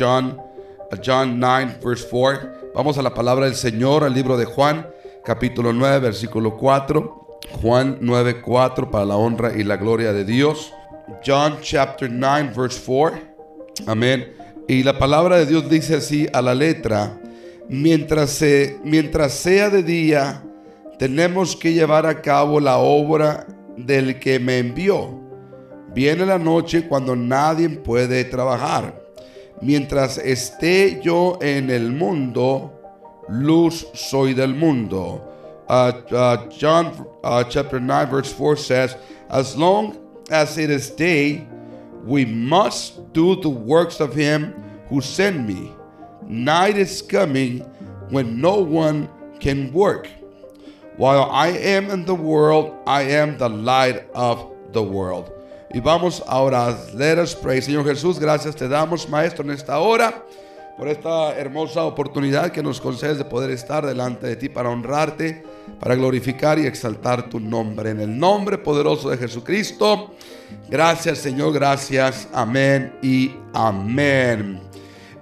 John, John 9, verse 4. Vamos a la palabra del Señor, al libro de Juan, capítulo 9, versículo 4. Juan 9, 4, para la honra y la gloria de Dios. John chapter 9, verse 4. Amén. Y la palabra de Dios dice así a la letra, mientras, se, mientras sea de día, tenemos que llevar a cabo la obra del que me envió. Viene la noche cuando nadie puede trabajar. Mientras esté yo en el mundo, luz soy del mundo. Uh, uh, John uh, chapter 9 verse 4 says, As long as it is day, we must do the works of him who sent me. Night is coming when no one can work. While I am in the world, I am the light of the world. Y vamos ahora, let us pray. Señor Jesús, gracias te damos, Maestro, en esta hora, por esta hermosa oportunidad que nos concedes de poder estar delante de ti para honrarte, para glorificar y exaltar tu nombre. En el nombre poderoso de Jesucristo, gracias Señor, gracias, amén y amén.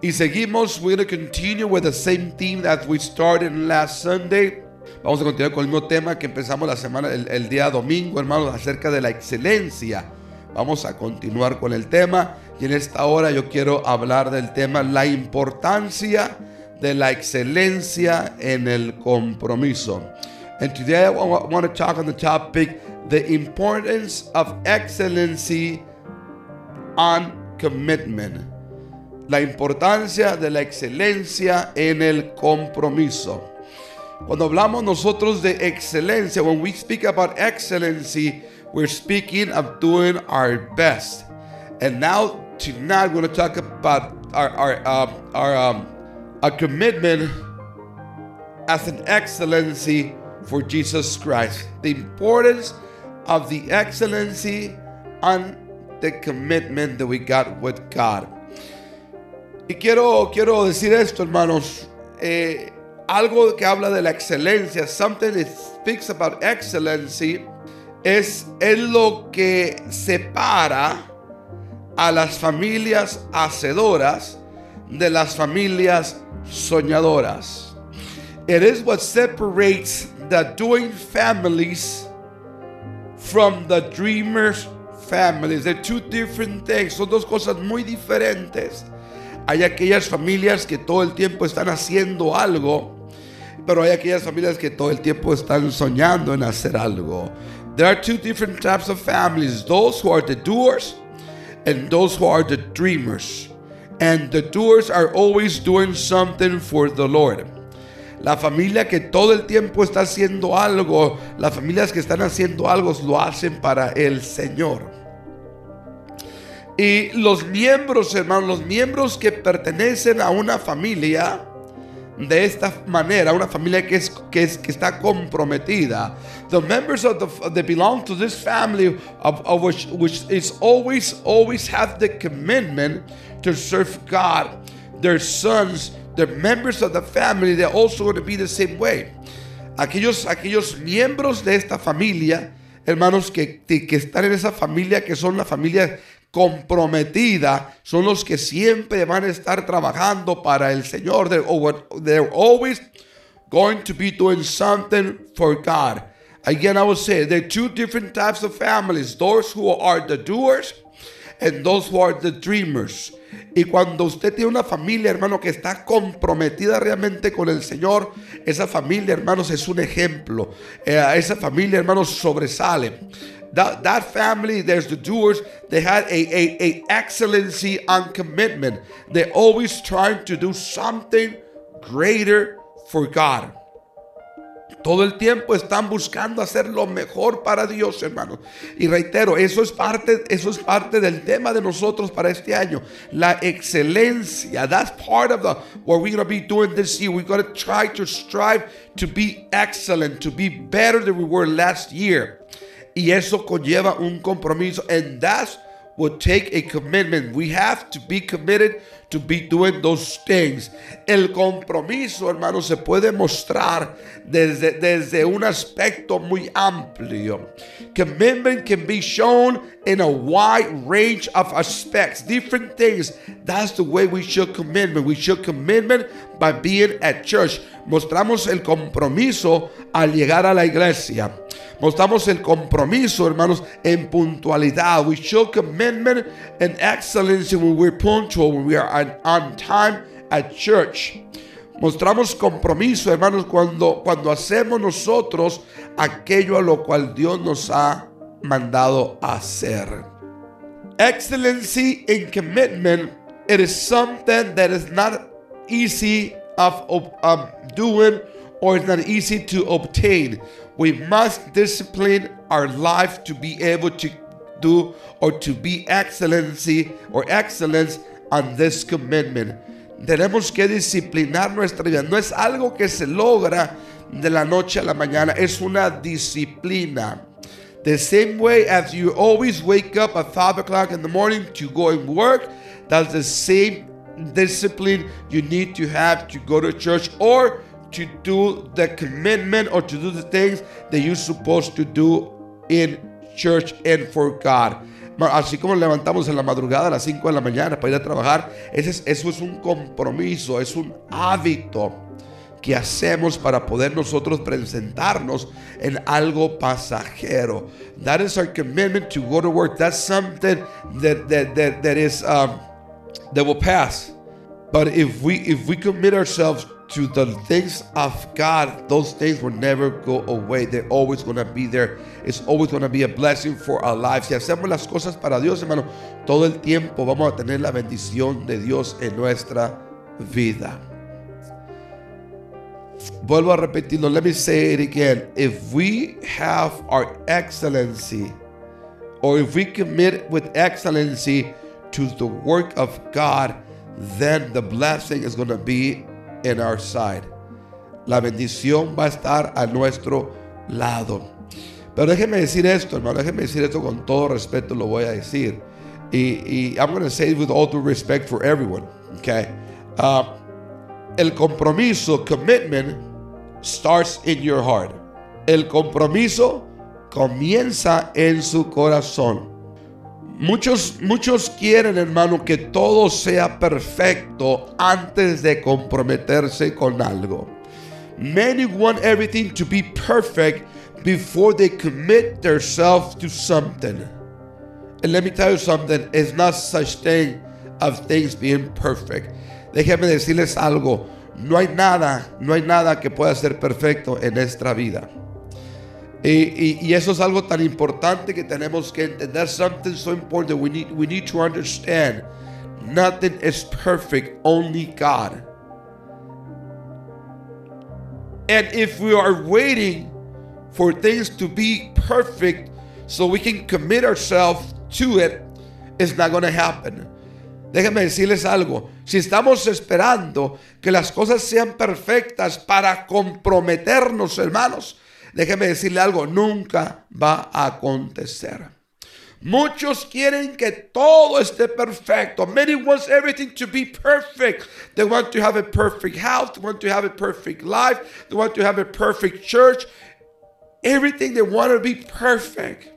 Y seguimos, we're going to continue with the same theme that we started last Sunday. Vamos a continuar con el mismo tema que empezamos la semana, el día domingo, hermanos, acerca de la excelencia. Vamos a continuar con el tema y en esta hora yo quiero hablar del tema la importancia de la excelencia en el compromiso. And today I want to talk on the topic the importance of excellency on commitment. La importancia de la excelencia en el compromiso. Cuando hablamos nosotros de excelencia, when we speak about excellency, we're speaking of doing our best. And now tonight we're going to talk about our our uh, our um, a commitment as an excellency for Jesus Christ. The importance of the excellency and the commitment that we got with God. Y quiero quiero decir esto, hermanos. Eh, algo que habla de la excelencia, something that speaks about excellency, es, es lo que separa a las familias hacedoras de las familias soñadoras. It is what separates the doing families from the dreamers families. They're two different things. Son dos cosas muy diferentes. Hay aquellas familias que todo el tiempo están haciendo algo, pero hay aquellas familias que todo el tiempo están soñando en hacer algo. There are two different types of families those who are the doers and those who are the dreamers. And the doers are always doing something for the Lord. La familia que todo el tiempo está haciendo algo, las familias que están haciendo algo lo hacen para el Señor. Y los miembros, hermanos, los miembros que pertenecen a una familia de esta manera, una familia que, es, que, es, que está comprometida. The members of the that belong to this family which, which is always, always have the commitment to serve God. Their sons, the members of the family, they're also going to be the same way. Aquellos, aquellos miembros de esta familia, hermanos, que, que están en esa familia, que son la familia comprometida son los que siempre van a estar trabajando para el Señor. They're, always going to be doing something for God. Again, I will say there are two different types of families those who are the doers and those who are the dreamers. Y cuando usted tiene una familia, hermano, que está comprometida realmente con el Señor, esa familia, hermanos, es un ejemplo. Eh, esa familia, hermanos, sobresale. That, that family, there's the doers, they had a, a, a excellency on commitment. They're always trying to do something greater for God. Todo el tiempo están buscando hacer lo mejor para Dios, hermano. Y reitero, eso es parte, eso es parte del tema de nosotros para este año. La excelencia. That's part of the what we're going to be doing this year. We're going to try to strive to be excellent, to be better than we were last year. Y eso conlleva un compromiso. And that's will take a commitment. We have to be committed to be doing those things. El compromiso, hermano, se puede mostrar desde, desde un aspecto muy amplio. Commitment can be shown in a wide range of aspects, different things. That's the way we show commitment. We show commitment by being at church. Mostramos el compromiso al llegar a la iglesia. Mostramos el compromiso, hermanos, en puntualidad. We show commitment and excellence when we're punctual, when we are on, time at church. Mostramos compromiso, hermanos, cuando, cuando hacemos nosotros aquello a lo cual Dios nos ha mandado hacer. Excellency in commitment, it is something that is not easy of, of um, doing or it's not easy to obtain. We must discipline our life to be able to do or to be excellency or excellence on this commitment. Tenemos que disciplinar nuestra vida. No es algo que se logra de la noche a la mañana, es una disciplina. The same way as you always wake up at 5 o'clock in the morning to go and work, that's the same discipline you need to have to go to church or to do the commitment or to do the things that you're supposed to do in church and for God. Así como levantamos en la madrugada a las 5 de la mañana para ir a trabajar, ese es, eso es un compromiso, es un hábito que hacemos para poder nosotros presentarnos en algo pasajero. That is our commitment to go to work. That's something that that that, that is um, that will pass. But if we if we commit ourselves to the things of God, those things will never go away. They're always going to be there. It's always going to be a blessing for our lives. Si hacemos las cosas para Dios, hermano, todo el tiempo vamos a tener la bendición de Dios en nuestra vida. Vuelvo a repetirlo. Let me say it again. If we have our excellency, or if we commit with excellency to the work of God, then the blessing is going to be in our side. La bendición va a estar a nuestro lado. Pero déjeme decir esto, hermano, déjeme decir esto con todo respeto, lo voy a decir. Y, I'm going to say it with all due respect for everyone, okay? Uh, el compromiso, commitment, starts in your heart. El compromiso comienza en su corazón. Muchos, muchos quieren, hermano, que todo sea perfecto antes de comprometerse con algo. Many want everything to be perfect before they commit themselves to something. And let me tell you something, it's not such thing of things being perfect. Déjenme decirles algo, no hay nada, no hay nada que pueda ser perfecto en nuestra vida. Y, eso es algo tan importante que tenemos que entender. Something so important we need, we need to understand. Nothing is perfect, only God. And if we are waiting for things to be perfect so we can commit ourselves to it, it's not going to happen. Déjenme decirles algo. Si estamos esperando que las cosas sean perfectas para comprometernos, hermanos, déjeme decirle algo, nunca va a acontecer. Muchos quieren que todo esté perfecto. Many wants everything to be perfect. They want to have a perfect house. They want to have a perfect life. They want to have a perfect church. Everything they want to be perfect.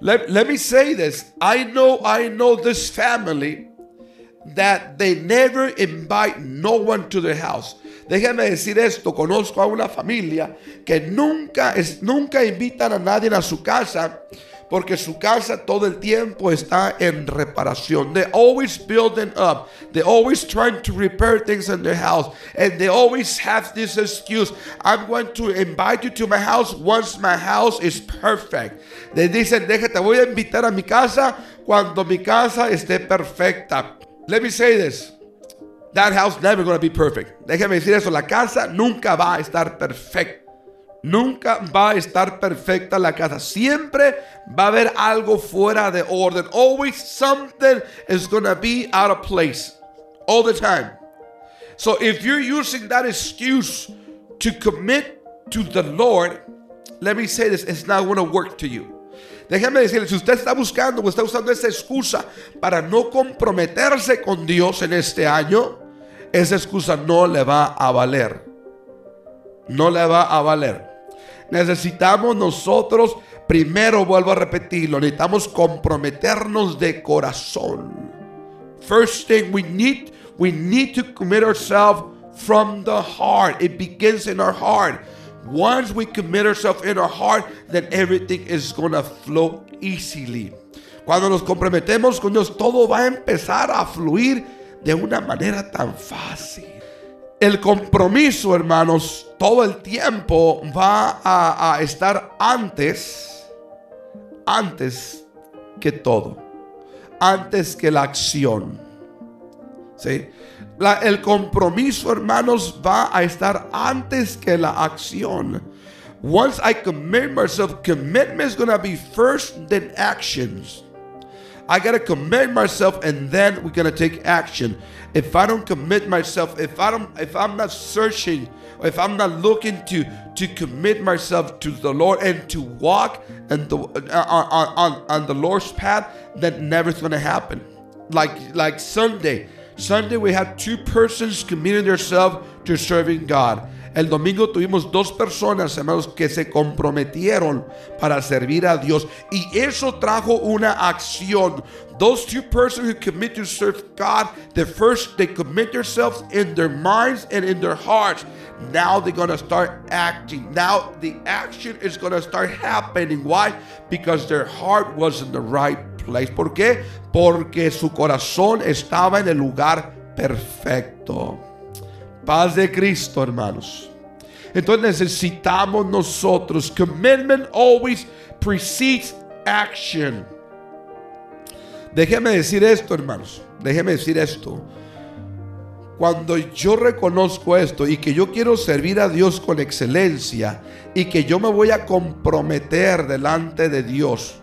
Let, let me say this. I know, I know this family that they never invite no one to their house. Déjame decir esto, conozco a una familia que nunca, es, nunca invitan a nadie a su casa porque su casa todo el tiempo está en reparación. They're always building up. They're always trying to repair things in their house. And they always have this excuse. I'm going to invite you to my house once my house is perfect. Le dicen, déjate, voy a invitar a mi casa cuando mi casa esté perfecta. Let me say this. That house never to be perfect. Déjame decir eso. La casa nunca va a estar perfecta. Nunca va a estar perfecta la casa. Siempre va a haber algo fuera de orden. Always something is to be out of place. All the time. So if you're using that excuse to commit to the Lord, let me say this, it's not to work to you. Déjame decirle, si usted está buscando o está usando esa excusa para no comprometerse con Dios en este año, esa excusa no le va a valer. No le va a valer. Necesitamos nosotros, primero vuelvo a repetirlo, necesitamos comprometernos de corazón. First thing we need, we need to commit ourselves from the heart. It begins in our heart. Once we commit ourselves in our heart, then everything is to flow easily. Cuando nos comprometemos con Dios, todo va a empezar a fluir de una manera tan fácil. El compromiso, hermanos, todo el tiempo va a, estar antes, antes que todo, antes que la acción. ¿Sí? el compromiso, hermanos, va a estar antes que la acción. Once I commit myself, commitment is going to be first, then actions. I got to commit myself and then we're going to take action. If I don't commit myself, if I don't if I'm not searching, if I'm not looking to to commit myself to the Lord and to walk and the on, on on the Lord's path, then never's going to happen. Like like Sunday, Sunday we had two persons committing themselves to serving God. El domingo tuvimos dos personas, hermanos, que se comprometieron para servir a Dios. Y eso trajo una acción. Those two persons who commit to serve God, the first they commit themselves in their minds and in their hearts. Now they're going to start acting. Now the action is going to start happening. Why? Because their heart was in the right place. ¿Por qué? Porque su corazón estaba en el lugar perfecto. Paz de Cristo, hermanos. Entonces necesitamos nosotros. Commitment always precedes action. Déjeme decir esto, hermanos. Déjeme decir esto. Cuando yo reconozco esto y que yo quiero servir a Dios con excelencia y que yo me voy a comprometer delante de Dios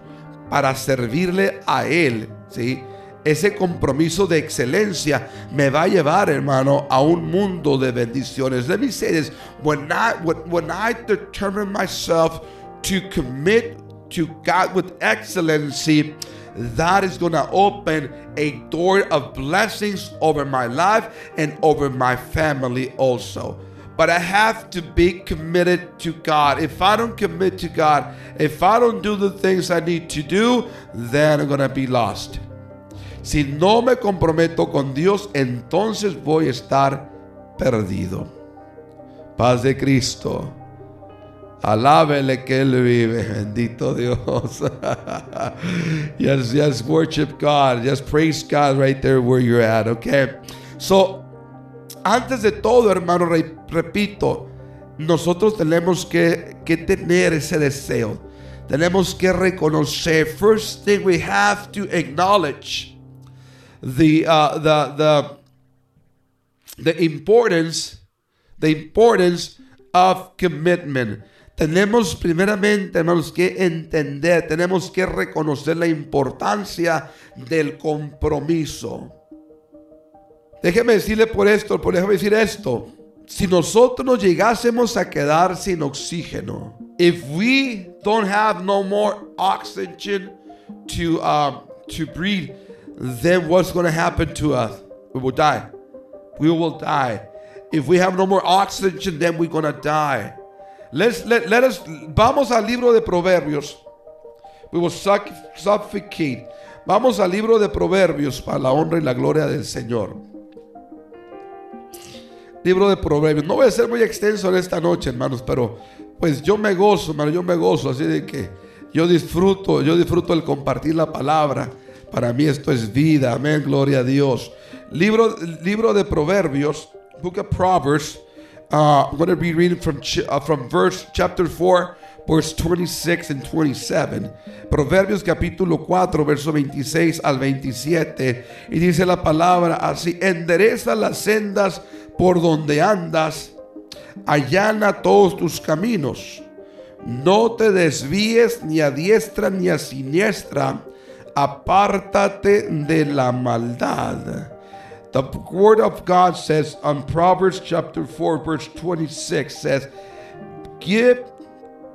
para servirle a Él, ¿sí? Ese compromiso de excelencia me va a llevar, hermano, a un mundo de bendiciones. Let me say this. When I, when, I determine myself to commit to God with excellency, that is going to open a door of blessings over my life and over my family also. But I have to be committed to God. If I don't commit to God, if I don't do the things I need to do, then I'm going to be lost. Si no me comprometo con Dios, entonces voy a estar perdido. Paz de Cristo. Alábele que Él vive. Bendito Dios. yes, yes, worship God. Just praise God right there where you're at, okay? So, antes de todo, hermano, repito, nosotros tenemos que, que tener ese deseo. Tenemos que reconocer. First thing we have to acknowledge the uh, the the the importance the importance of commitment. Tenemos primeramente, hermanos, que entender, tenemos que reconocer la importancia del compromiso. Déjeme decirle por esto, por déjeme decir esto. Si nosotros nos llegásemos a quedar sin oxígeno, if we don't have no more oxygen to um, to breathe, then what's going to happen to us? We will die. We will die. If we have no more oxygen, then we're going to die. Let's, let, let us, vamos al libro de Proverbios. We will suffocate. Vamos al libro de Proverbios para la honra y la gloria del Señor. Libro de Proverbios. No voy a ser muy extenso en esta noche, hermanos, pero pues yo me gozo, hermano, yo me gozo. Así de que yo disfruto, yo disfruto el compartir la palabra. Para mí esto es vida. Amén, gloria a Dios. Libro, libro de Proverbios, Book of Proverbs. Uh, I'm going to be reading from, uh, from verse chapter 4, verse 26 and 27. Proverbios capítulo 4, verso 26 al 27. Y dice la palabra así, endereza las sendas por donde andas, allana todos tus caminos. No te desvíes ni a diestra ni a siniestra apártate de la maldad. The word of God says on Proverbs chapter 4, verse 26 says, Give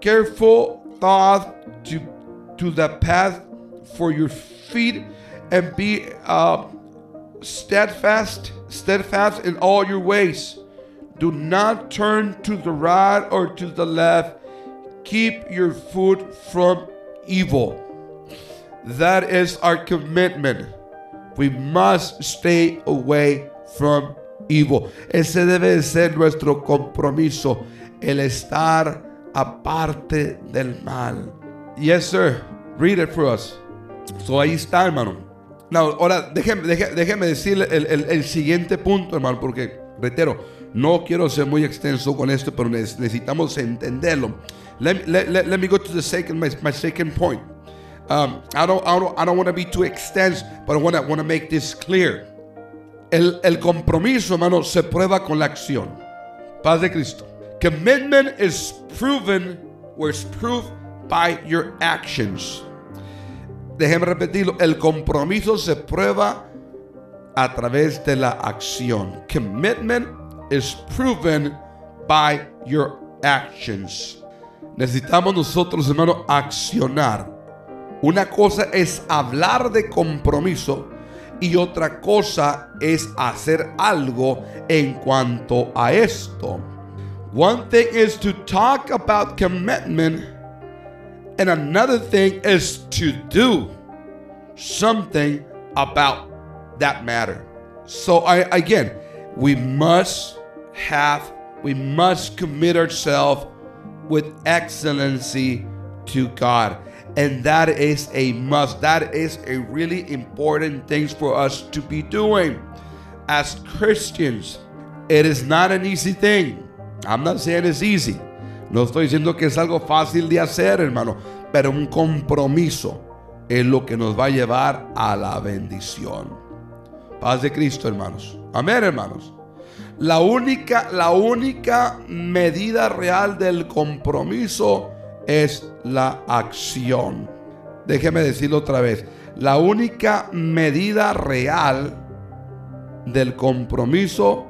careful thought to to the path for your feet and be uh, steadfast, steadfast in all your ways. Do not turn to the right or to the left. Keep your foot from evil. That is our commitment. We must stay away from evil. Ese debe de ser nuestro compromiso, el estar aparte del mal. Yes, sir. Read it for us. So ahí está, hermano. Now, ahora déjeme, déjeme, déjeme decirle el, el, el, siguiente punto, hermano, porque, reitero, no quiero ser muy extenso con esto, pero necesitamos entenderlo. Let, let, let, let me go to the second, my, my second point. Um, I don't, I don't, I don't want to be too extensive, but I want to, make this clear. El, el compromiso, hermano, se prueba con la acción. Paz de Cristo. Commitment is proven or is proved by your actions. Déjeme repetirlo, el compromiso se prueba a través de la acción. Commitment is proven by your actions. Necesitamos nosotros, hermano, accionar. Una cosa es hablar de compromiso y otra cosa es hacer algo en cuanto a esto. One thing is to talk about commitment and another thing is to do something about that matter. So I again, we must have we must commit ourselves with excellency to God. And that is a must. That is a really important thing for us to be doing as Christians. It is not an easy thing. I'm not saying it's easy. No estoy diciendo que es algo fácil de hacer, hermano, pero un compromiso es lo que nos va a llevar a la bendición. Paz de Cristo, hermanos. Amén, hermanos. La única, la única medida real del compromiso es la acción. Déjeme decirlo otra vez. La única medida real del compromiso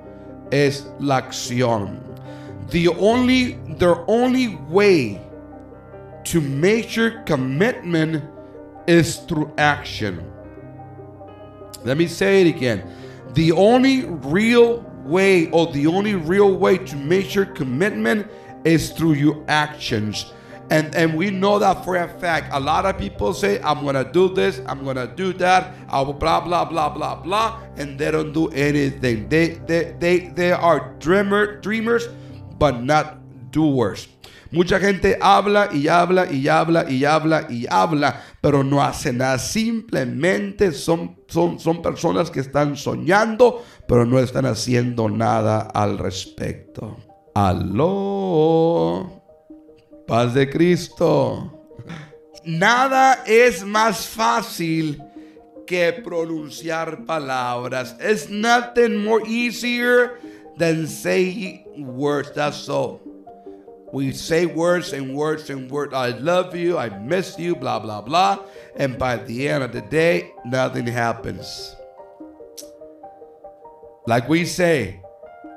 es la acción. The only, the only way to measure commitment is through action. Let me say it again. The only real way, or the only real way to measure commitment is through your actions. And, and we know that for a fact. A lot of people say, I'm going to do this, I'm going to do that, blah, blah, blah, blah, blah, and they don't do anything. They, they, they, they are dreamer, dreamers, but not doers. Mucha gente habla y habla y habla y habla y habla, pero no hace nada. Simplemente son, son, son personas que están soñando, pero no están haciendo nada al respecto. Aló. Paz de Cristo. Nada es más fácil que pronunciar palabras. It's nothing more easier than saying words. That's all. We say words and words and words. I love you. I miss you. Blah, blah, blah. And by the end of the day, nothing happens. Like we say,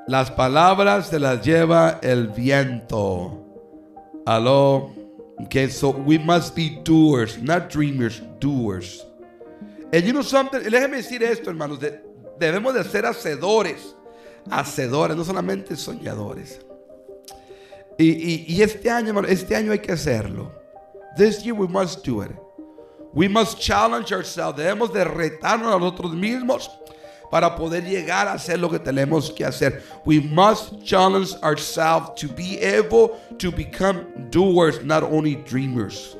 las palabras se las lleva el viento. Hello. Okay, so we must be doers, not dreamers, doers. And you know something, déjeme decir esto, hermanos, de, debemos de ser hacedores, hacedores, no solamente soñadores. Y, y, y este año, hermano, este año hay que hacerlo. This year we must do it. We must challenge ourselves. Debemos de retarnos a nosotros mismos para poder llegar a hacer lo que tenemos que hacer. We must challenge ourselves to be able to become doers, not only dreamers.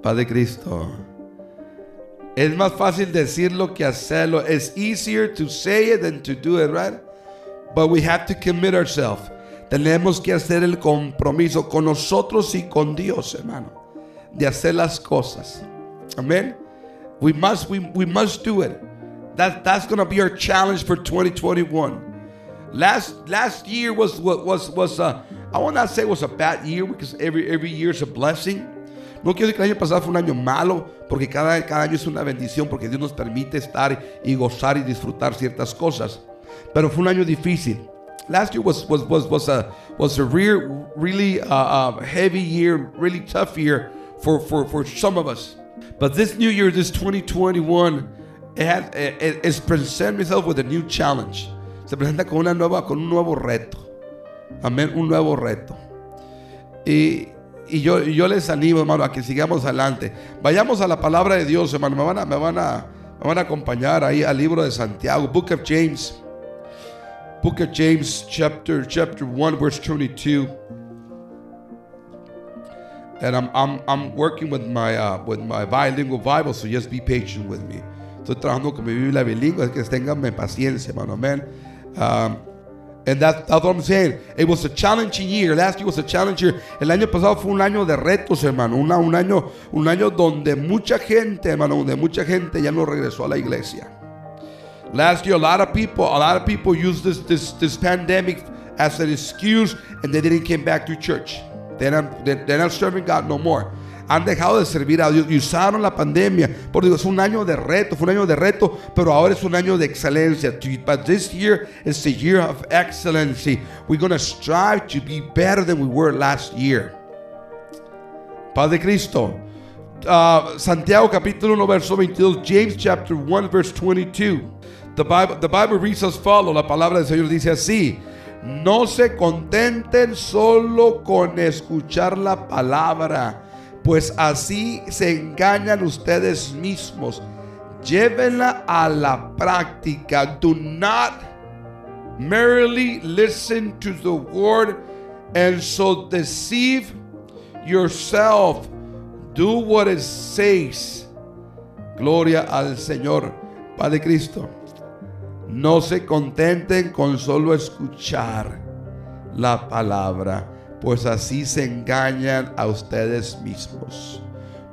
Padre Cristo. Es más fácil decirlo que hacerlo. It's easier to say it than to do it, right? But we have to commit ourselves. Tenemos que hacer el compromiso con nosotros y con Dios, hermano, de hacer las cosas. Amén. We must, we, we must do it. That, that's going to be our challenge for 2021. Last last year was what was was a I will not say it was a bad year because every every year is a blessing. No quiero decir que el año pasado fue un año malo, porque cada, cada año es una bendición, porque Dios nos permite estar y gozar y disfrutar ciertas cosas. Pero fue un año difícil. Last year was was was was a was a real, really uh, uh, heavy year, really tough year for, for, for some of us. But this new year, this 2021, it has, it, it's presented itself with a new challenge. Se presenta con, una nueva, con un nuevo reto. Amén, un nuevo reto. Y, y yo, yo les animo, hermano, a que sigamos adelante. Vayamos a la palabra de Dios, hermano. Me van a, me van a, me van a acompañar ahí al libro de Santiago, Book of James. Book of James, chapter chapter 1, verse 22. And I'm, I'm, I'm working with my, uh, with my bilingual Bible, so just be patient with me. Estoy trabajando con mi Biblia bilingüe, que tenganme paciencia, hermano. Amen. Um, and that, that's what I'm saying. It was a challenging year. Last year was a challenging year. El año pasado fue un año de retos, hermano. Una, un, año, un año donde mucha gente, hermano, donde mucha gente ya no regresó a la iglesia. Last year, a lot of people, a lot of people used this this this pandemic as an excuse, and they didn't come back to church. They're not, they're not serving God no more. Han dejado de servir a Dios y usaron la pandemia. Por digo, es un año de reto, fue un año de reto, pero ahora es un año de excelencia. But this year is the year of excellency. We're going to strive to be better than we were last year. Padre Cristo. Uh, Santiago capítulo 1 verso 22, James chapter 1 verse 22. The Bible, the Bible reads as follows. La palabra del Señor dice así. No se contenten solo con escuchar la palabra, pues así se engañan ustedes mismos. Llévenla a la práctica. Do not merely listen to the word and so deceive yourself. Do what it says. Gloria al Señor, Padre Cristo. No se contenten con solo escuchar la palabra, pues así se engañan a ustedes mismos.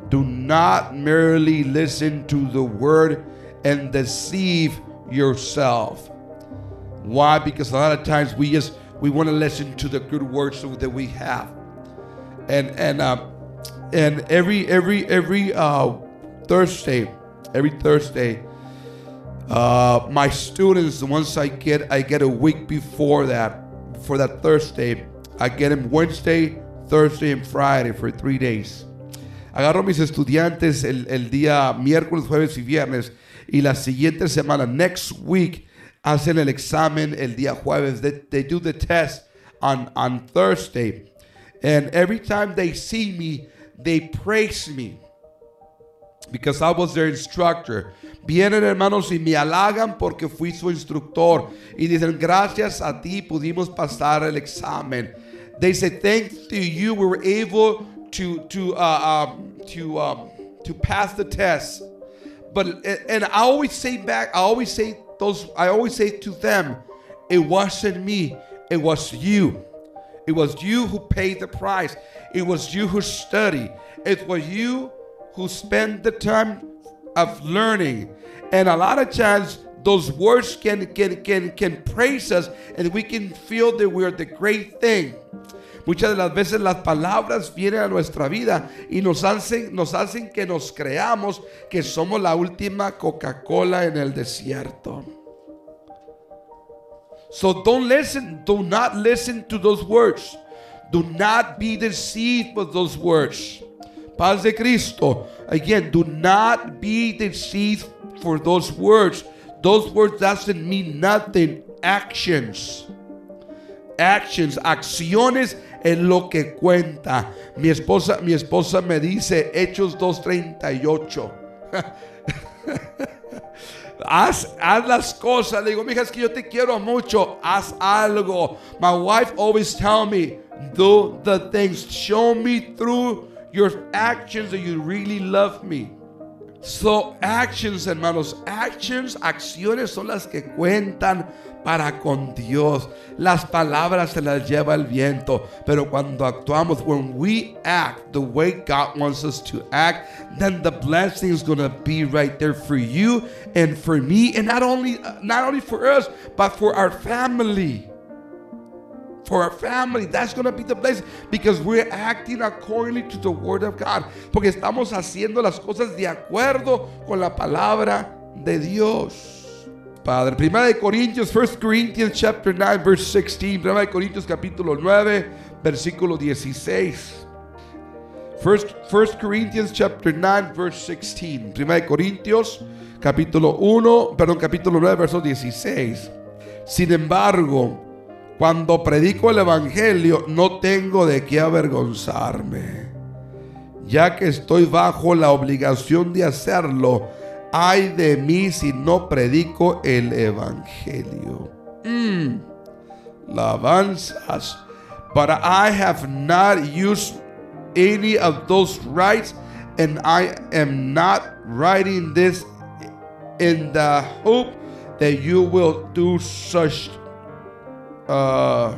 Do not merely listen to the word and deceive yourself. Why? Because a lot of times we just we want to listen to the good words that we have, and and uh, and every every every uh, Thursday, every Thursday, uh, my students, once I get, I get a week before that, for that Thursday, I get them Wednesday, Thursday, and Friday for three days. Agarro mis estudiantes el, el día miércoles, jueves y viernes, y la siguiente semana, next week, hacen el examen el día jueves. They, they do the test on, on Thursday. And every time they see me, they praise me because I was their instructor. Vienen hermanos y me halagan porque fui su instructor y dicen gracias a ti pudimos pasar el examen. They say thanks to you we were able to to uh, um, to um, to pass the test. But and I always say back, I always say those, I always say to them, it wasn't me, it was you. It was you who paid the price. It was you who studied. It was you who spent the time of learning. And a lot of times those words can can can praise us and we can feel that we're the great thing. Muchas de las veces las palabras vienen a nuestra vida y nos hacen, nos hacen que nos creamos que somos la última Coca-Cola en el desierto. So don't listen, do not listen to those words. Do not be deceived with those words. Paz de Cristo. Again, do not be deceived for those words. Those words doesn't mean nothing. Actions. Actions, acciones es lo que cuenta. Mi esposa, mi esposa me dice Hechos 2:38. Haz, haz, las cosas. Le digo, mija, es que yo te quiero mucho. Haz algo. My wife always tell me, do the things. Show me through your actions that you really love me. So, actions, hermanos, actions, acciones son las que cuentan para con Dios. Las palabras se las lleva el viento, pero cuando actuamos, when we act the way God wants us to act, then the blessing is going to be right there for you and for me, and not only not only for us, but for our family for our family. That's going to be the blessing because we're acting accordingly to the word of God. Porque estamos haciendo las cosas de acuerdo con la palabra de Dios. Padre. Primera de Corintios, 1 Corinthians chapter 9, verse 16. Primera de Corintios capítulo 9, versículo 16. First, First Corinthians chapter 9, verse 16. Primera de Corintios capítulo 1, perdón, capítulo 9, verso 16. Sin embargo, cuando predico el Evangelio, no tengo de qué avergonzarme, ya que estoy bajo la obligación de hacerlo. Ay de mí si no predico el Evangelio. Mm, avanzas. But I have not used any of those rights, and I am not writing this in the hope that you will do such uh,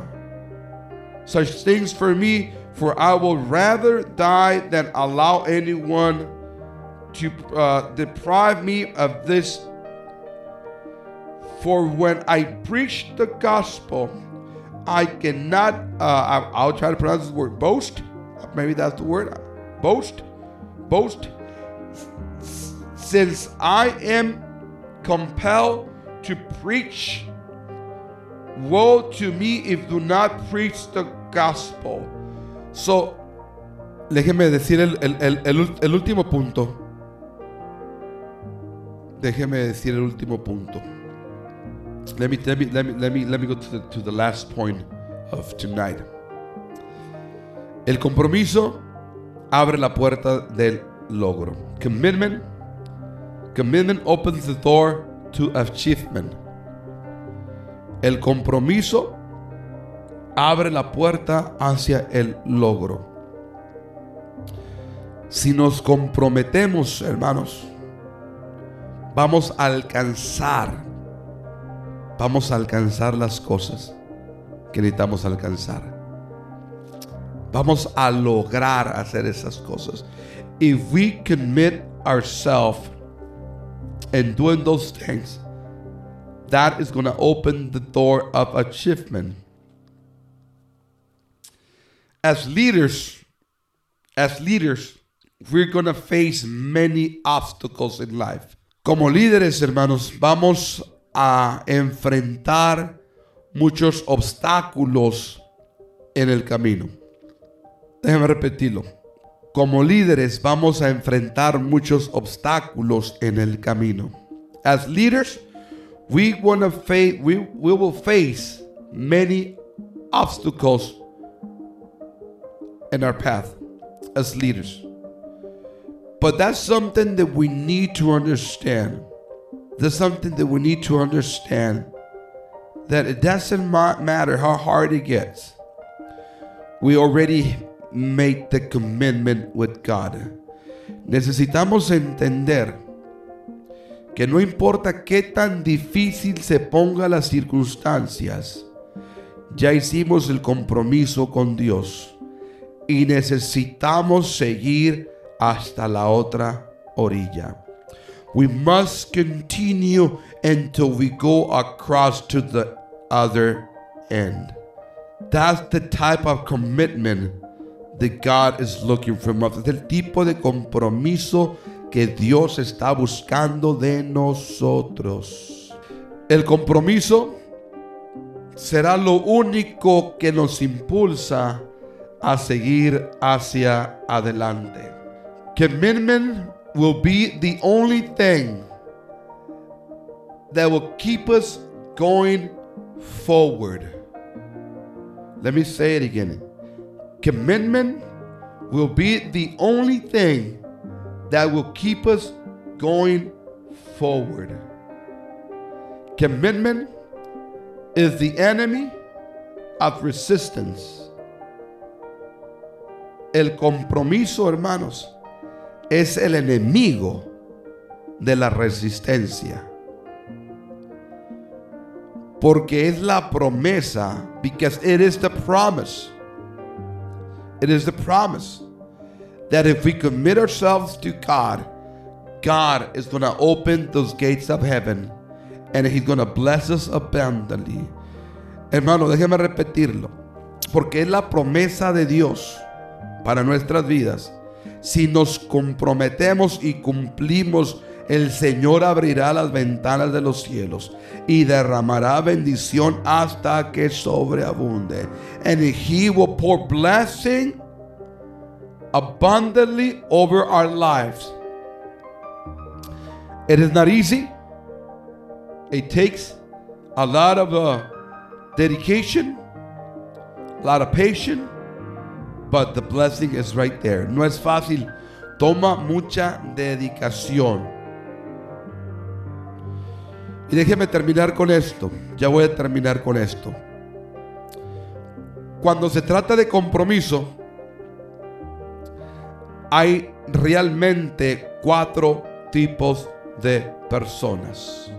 such things for me, for I will rather die than allow anyone to uh, deprive me of this. For when I preach the gospel, I cannot, uh, I'll try to pronounce this word, boast. Maybe that's the word. Boast. Boast. Since I am compelled to preach. Woe to me if do not preach the gospel. So, déjeme decir el, el, el, el último punto. Déjeme decir el último punto. Let me, let me, let me, let me, let me go to the, to the last point of tonight. El compromiso abre la puerta del logro. Commitment Commitment opens the door to achievement. El compromiso abre la puerta hacia el logro. Si nos comprometemos, hermanos, vamos a alcanzar, vamos a alcanzar las cosas que necesitamos alcanzar. Vamos a lograr hacer esas cosas. If we commit ourselves and doing those things, that is going to open the door of achievement. As leaders, as leaders, we're going to face many obstacles in life. Como líderes, hermanos, vamos a enfrentar muchos obstáculos en el camino. Déjame repetirlo. Como líderes vamos a enfrentar muchos obstáculos en el camino. As leaders, we want to face we, we will face many obstacles in our path as leaders. But that's something that we need to understand. That's something that we need to understand that it doesn't matter how hard it gets. We already made the commitment with God. Necesitamos entender que no importa qué tan difícil se ponga las circunstancias, ya hicimos el compromiso con Dios y necesitamos seguir hasta la otra orilla. We must continue until we go across to the other end. That's the type of commitment that God is looking us. Es el tipo de compromiso que Dios está buscando de nosotros. El compromiso será lo único que nos impulsa a seguir hacia adelante. Commitment will be the only thing that will keep us going forward. Let me say it again. Commitment will be the only thing that will keep us going forward. Commitment is the enemy of resistance. El compromiso, hermanos, es el enemigo de la resistencia. Porque es la promesa, because it is the promise it is the promise that if we commit ourselves to God, God is going to open those gates of heaven and He's going to bless us abundantly. Hermano, déjeme repetirlo, porque es la promesa de Dios para nuestras vidas. Si nos comprometemos y cumplimos el Señor abrirá las ventanas de los cielos y derramará bendición hasta que sobreabunde. And he will pour blessing abundantly over our lives. It is not easy. It takes a lot of uh, dedication, a lot of patience, but the blessing is right there. No es fácil. Toma mucha dedicación. Y déjeme terminar con esto. Ya voy a terminar con esto. Cuando se trata de compromiso, hay realmente cuatro tipos de personas.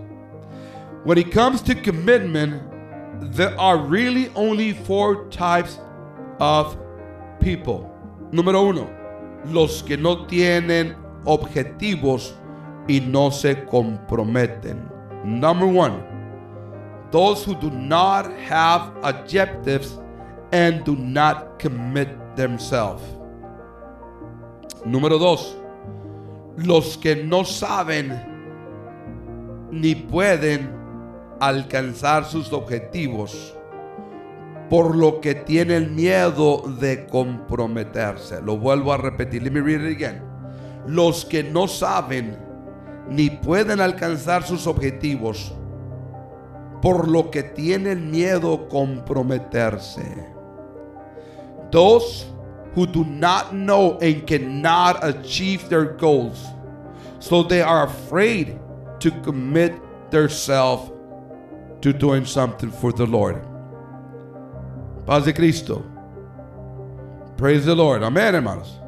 When it comes to commitment, there are really only four types of people. Número uno, los que no tienen objetivos y no se comprometen. Number one, those who do not have objectives and do not commit themselves. Número dos, los que no saben ni pueden alcanzar sus objetivos por lo que tienen miedo de comprometerse. Lo vuelvo a repetir. Let me read it again. Los que no saben ni pueden alcanzar sus objetivos por lo que tienen miedo comprometerse. Those who do not know and cannot achieve their goals, so they are afraid to commit themselves to doing something for the Lord. Paz de Cristo. Praise the Lord. Amen, hermanos.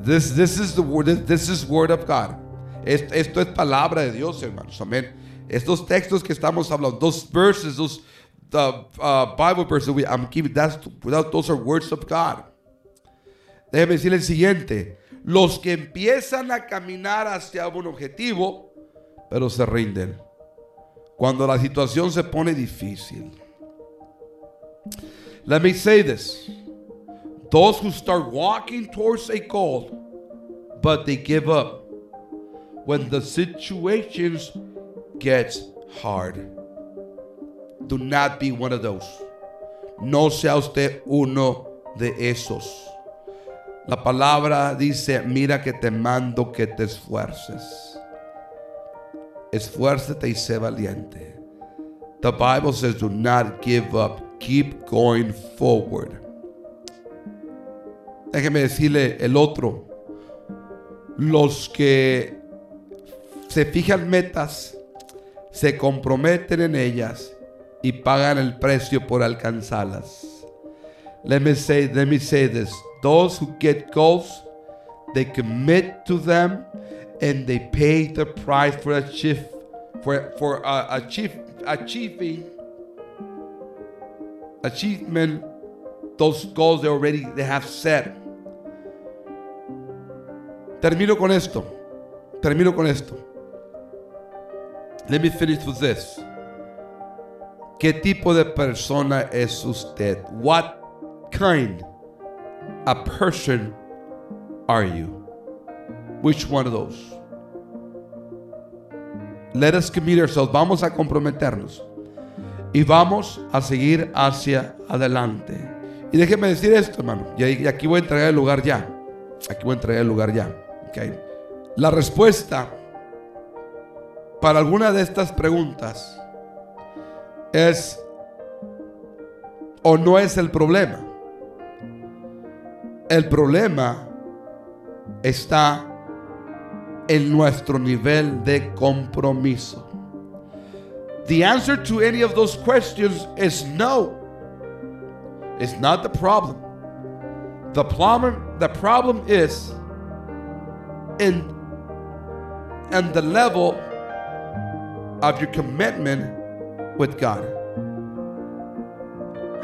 This, this is the word. This is word of God. Esto, es palabra de Dios, hermanos. Amén. Estos textos que estamos hablando, those verses, those the uh, Bible verses we, I'm giving, that's, those are words of God. Déjeme decir el siguiente. Los que empiezan a caminar hacia un objetivo, pero se rinden. Cuando la situación se pone difícil. Let me say this. Those who start walking towards a goal, but they give up when the situations gets hard. Do not be one of those. No sea usted uno de esos. La palabra dice, mira que te mando que te esfuerces. Esfuérzate y sé valiente. The Bible says, do not give up. Keep going forward. Déjeme decirle el otro. Los que se fijan metas, se comprometen en ellas y pagan el precio por alcanzarlas. Let me say, let me say this. Those who get goals, they commit to them and they pay the price for achieve, for, for uh, achieve, achieving achievement those goals they already they have set. Termino con esto. Termino con esto. Let me finish with this. ¿Qué tipo de persona es usted? What kind of person are you? Which one of those? Let us commit ourselves. Vamos a comprometernos. Y vamos a seguir hacia adelante. Y déjeme decir esto, hermano. Y aquí voy a entregar el lugar ya. Aquí voy a entregar el lugar ya. La respuesta para alguna de estas preguntas es o no es el problema. El problema está en nuestro nivel de compromiso. The answer to any of those questions is no. It's not the problem. The problem, the problem is in and the level of your commitment with God.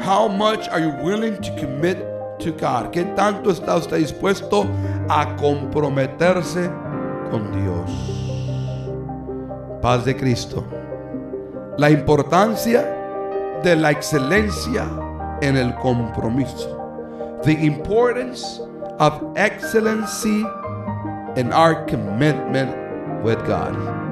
How much are you willing to commit to God? ¿Qué tanto está usted dispuesto a comprometerse con Dios? Paz de Cristo. La importancia de la excelencia en el compromiso. The importance of excellency in our commitment with God.